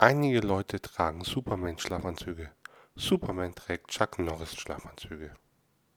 Einige Leute tragen Superman-Schlafanzüge. Superman trägt Chuck Norris-Schlafanzüge.